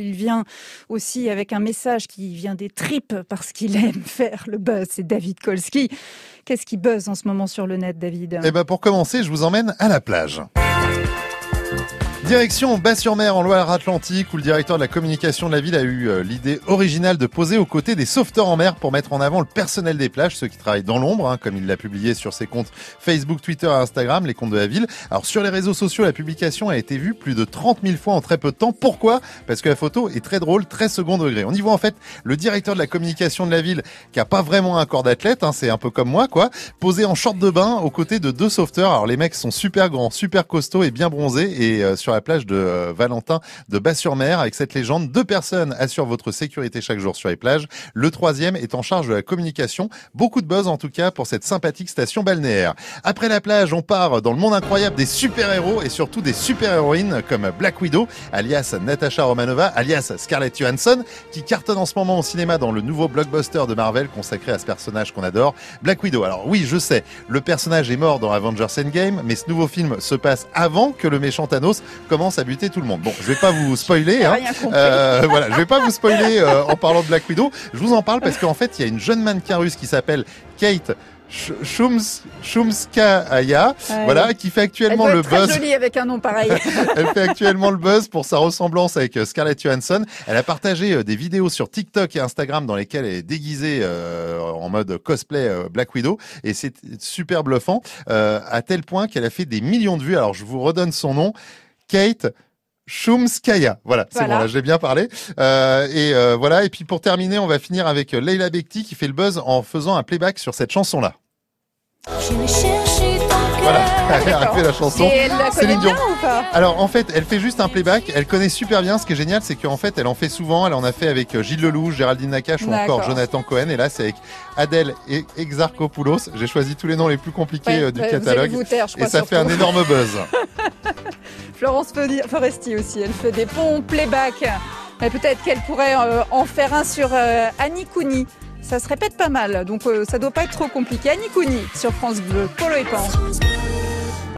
Il vient aussi avec un message qui vient des tripes parce qu'il aime faire le buzz. C'est David Kolski. Qu'est-ce qui buzz en ce moment sur le net, David? Eh ben pour commencer, je vous emmène à la plage. Direction Bas-sur-Mer en Loire-Atlantique où le directeur de la communication de la ville a eu euh, l'idée originale de poser aux côtés des sauveteurs en mer pour mettre en avant le personnel des plages, ceux qui travaillent dans l'ombre, hein, comme il l'a publié sur ses comptes Facebook, Twitter et Instagram, les comptes de la ville. Alors sur les réseaux sociaux, la publication a été vue plus de 30 000 fois en très peu de temps. Pourquoi? Parce que la photo est très drôle, très second degré. On y voit en fait le directeur de la communication de la ville qui a pas vraiment un corps d'athlète, hein, c'est un peu comme moi quoi, posé en short de bain aux côtés de deux sauveteurs. Alors les mecs sont super grands, super costauds et bien bronzés et euh, sur plage de euh, Valentin de Bas-sur-Mer avec cette légende. Deux personnes assurent votre sécurité chaque jour sur les plages. Le troisième est en charge de la communication. Beaucoup de buzz en tout cas pour cette sympathique station balnéaire. Après la plage, on part dans le monde incroyable des super-héros et surtout des super-héroïnes comme Black Widow, alias Natasha Romanova, alias Scarlett Johansson, qui cartonne en ce moment au cinéma dans le nouveau blockbuster de Marvel consacré à ce personnage qu'on adore, Black Widow. Alors oui, je sais, le personnage est mort dans Avengers Endgame, mais ce nouveau film se passe avant que le méchant Thanos commence à buter tout le monde. Bon, je vais pas vous spoiler. Hein. Euh, voilà, je vais pas vous spoiler euh, en parlant de Black Widow. Je vous en parle parce qu'en fait, il y a une jeune mannequin russe qui s'appelle Kate Shums, Shumskaya, voilà, qui fait actuellement le buzz. jolie avec un nom pareil. elle fait actuellement le buzz pour sa ressemblance avec euh, Scarlett Johansson. Elle a partagé euh, des vidéos sur TikTok et Instagram dans lesquelles elle est déguisée euh, en mode cosplay Black Widow et c'est super bluffant à tel point qu'elle a fait des millions de vues. Alors je vous redonne son nom, Kate. Shumskaya. Voilà, c'est bon, là, j'ai bien parlé. Euh, et euh, voilà, et puis pour terminer, on va finir avec euh, Leila Bekti qui fait le buzz en faisant un playback sur cette chanson-là. Voilà, elle a fait la chanson. Et elle la connaît bien ou pas? Alors en fait, elle fait juste un playback. Elle connaît super bien. Ce qui est génial, c'est qu'en fait, elle en fait souvent. Elle en a fait avec Gilles Lelouch, Géraldine Nakache ou encore Jonathan Cohen. Et là, c'est avec Adèle et Exarchopoulos. J'ai choisi tous les noms les plus compliqués du catalogue. et ça fait un énorme buzz. Florence Foresti aussi, elle fait des ponts playback. Mais peut-être qu'elle pourrait euh, en faire un sur euh, Annie Couni. Ça se répète pas mal, donc euh, ça doit pas être trop compliqué. Annie Couni sur France Bleu, Polo et Pan.